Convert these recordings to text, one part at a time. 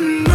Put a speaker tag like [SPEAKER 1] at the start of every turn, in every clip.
[SPEAKER 1] one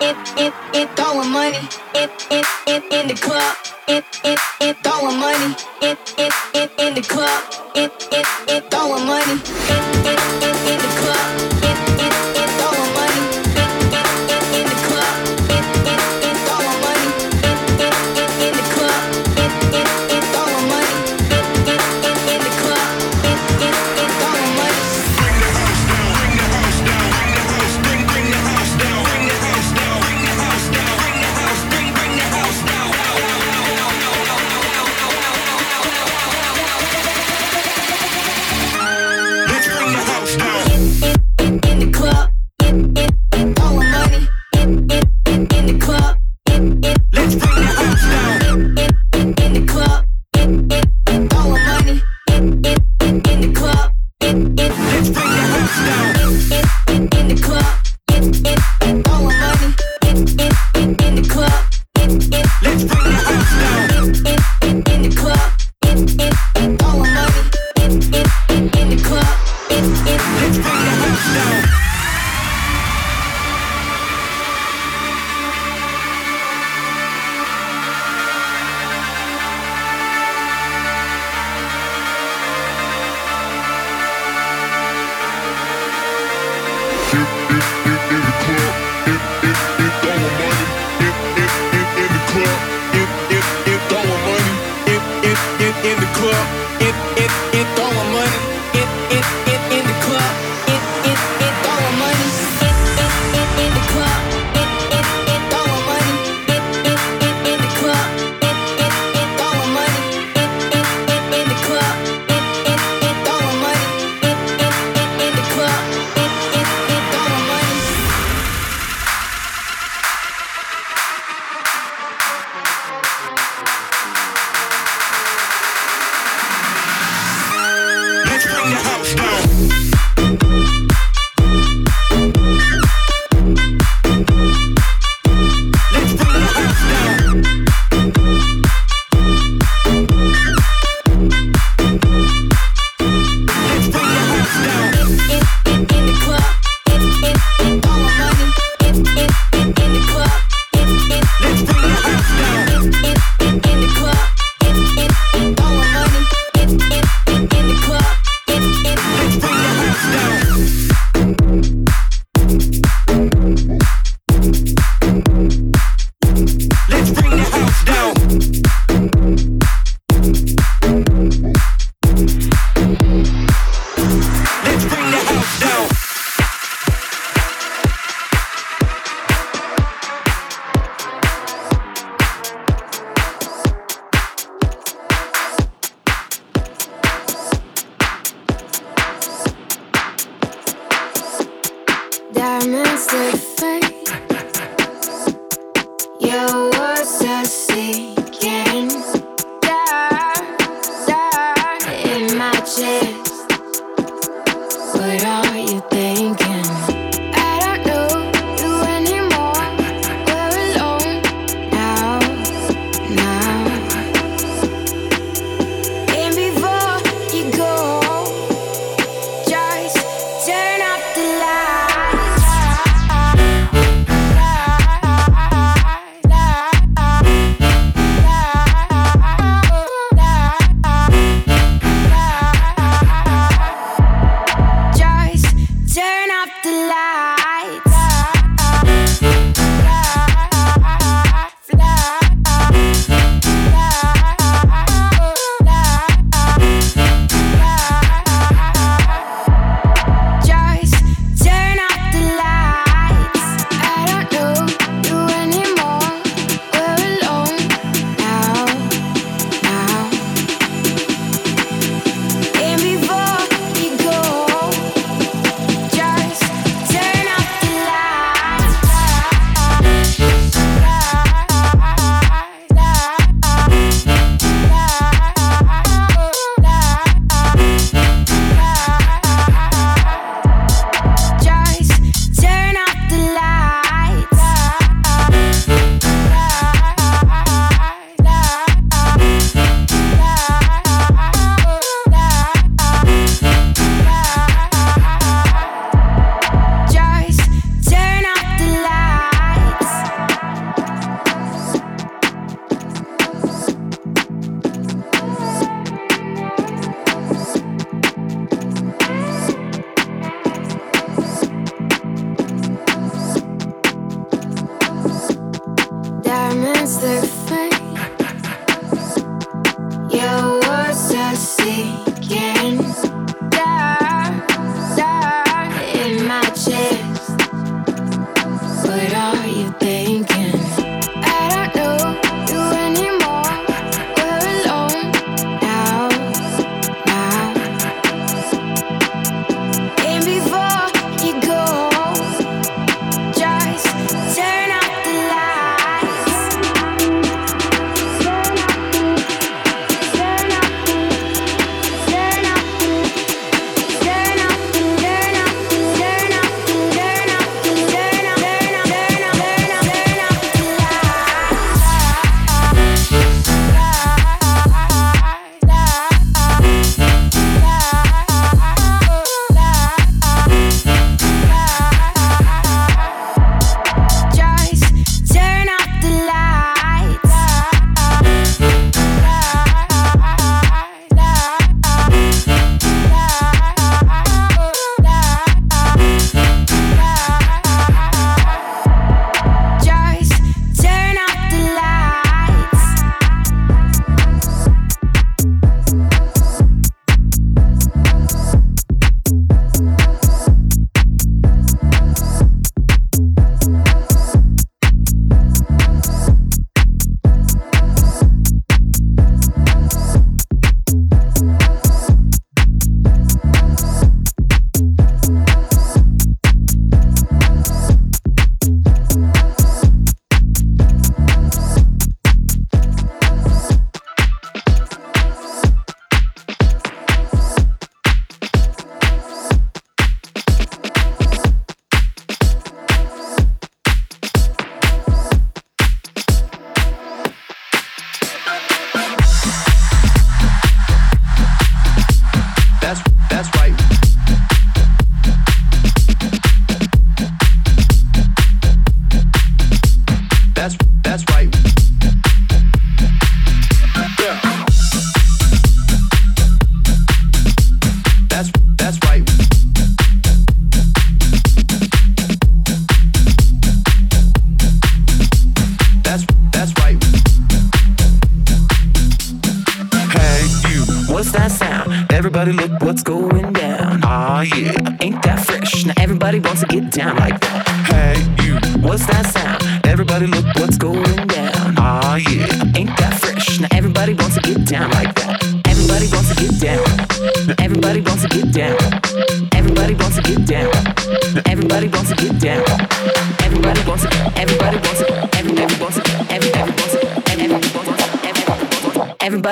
[SPEAKER 1] in, in, in, throwing money, in, in, in, in the club, in, in, in, throwing money, in, in, in, in the club, in, in, in, throwing money, in, in, in, in the club.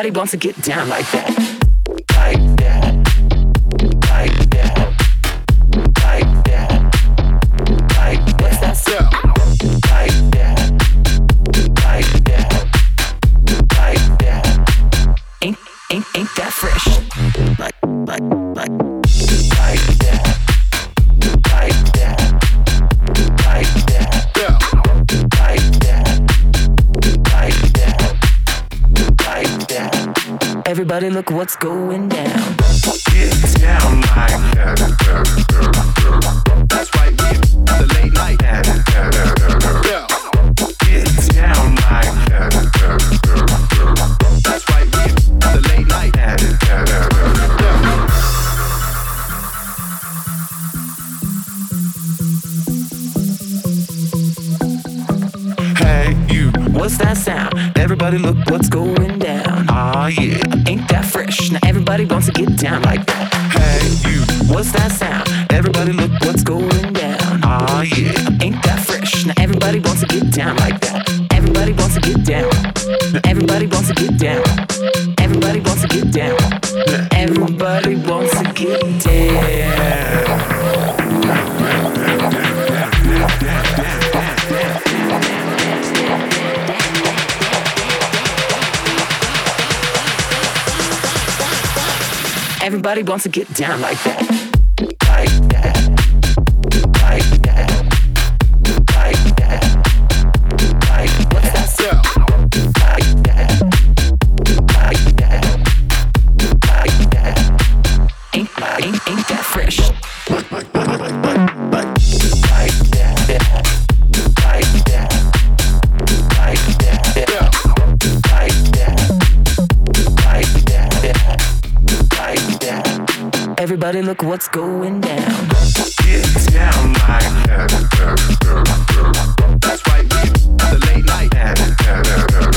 [SPEAKER 2] Nobody wants to get down like that. Everybody, look what's going down. Get down like that.
[SPEAKER 3] That's right. The late night. Yeah. Get down like that. That's right. The late night.
[SPEAKER 2] What's that sound? Everybody look what's going down. Aw, yeah, ain't that fresh? Now everybody wants to get down like that. Hey, you, what's that sound? Everybody look what's going down. Aw, yeah, ain't that fresh? Now everybody wants to get down like that. Everybody wants to get down. Everybody wants to get down. Everybody wants to get down. Everybody wants to get down. Nobody wants to get down like that. Everybody, look what's going down.
[SPEAKER 3] Get down like that. That's right, we the late night.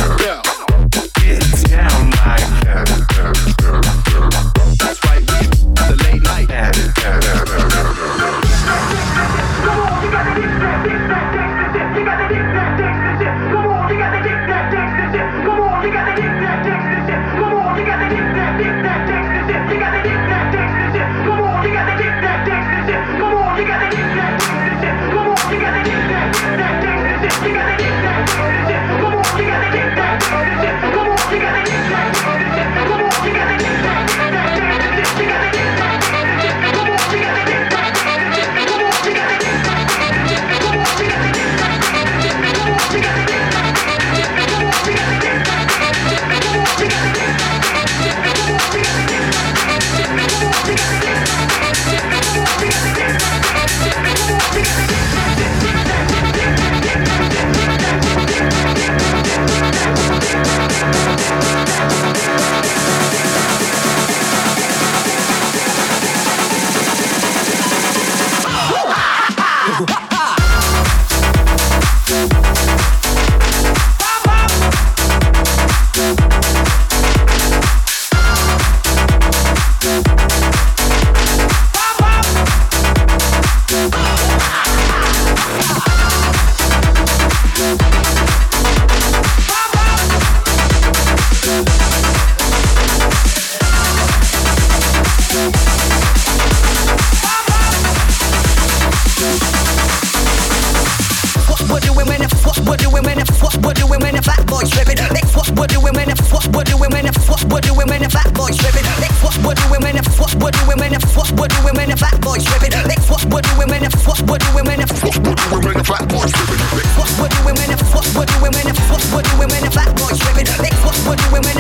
[SPEAKER 3] doing when the
[SPEAKER 4] what we're doing when the what we're doing when the black boys tripping. That's what we're doing when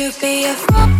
[SPEAKER 4] to be a
[SPEAKER 5] fool.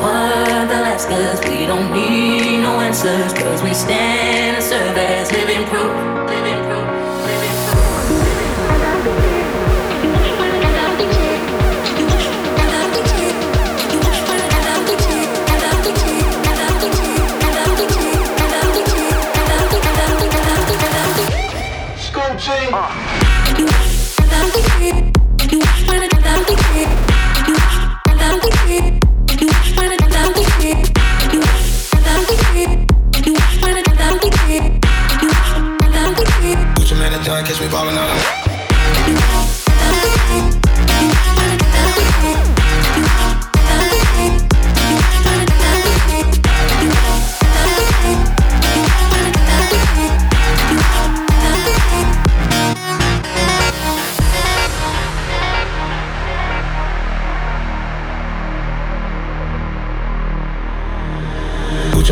[SPEAKER 5] just the last
[SPEAKER 6] cause we don't need no answers Cause we stand and serve as living proof.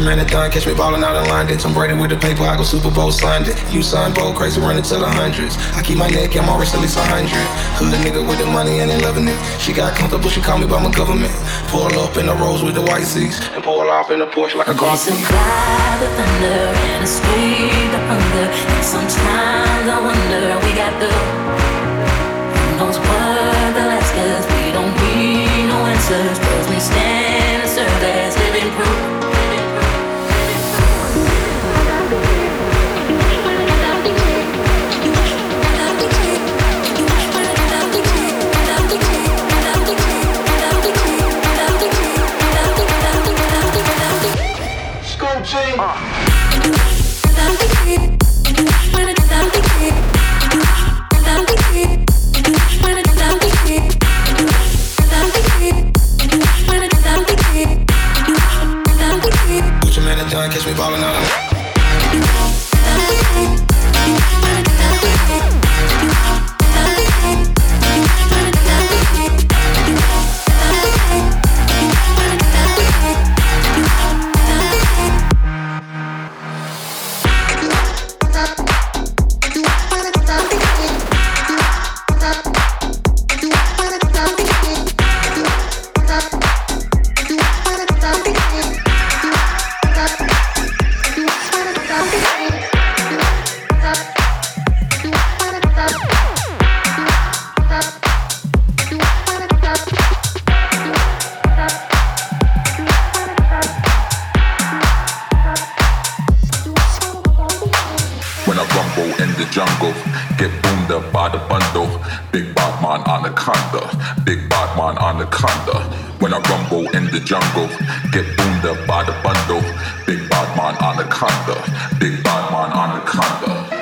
[SPEAKER 5] Gucci man done, catch me ballin' out in London. Tom Brady with the paper, I go Super Bowl Sunday. You son, bro, crazy running to the hundreds. I keep my neck, I'm always at least a hundred. Hood nigga with the money and they loving it. She got comfortable, she call me by my government. Pull up in the rose with the white seats and pull off in the Porsche like a car seat.
[SPEAKER 6] Survive the thunder and escape the hunger. And sometimes I wonder we got the. We don't need no answers, cause we stand and serve as living proof.
[SPEAKER 5] 声
[SPEAKER 7] 啊。I rumble in the jungle, get boomed up by the bundle. Big bad man anaconda, big bad man anaconda. When I rumble in the jungle, get boomed up by the bundle. Big bad man anaconda, big bad man anaconda.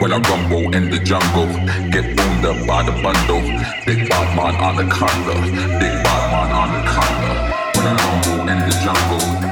[SPEAKER 7] When I rumble in the jungle, get up by the bundle. Big bad man on the anaconda, big bad man on the anaconda. When I rumble in the jungle,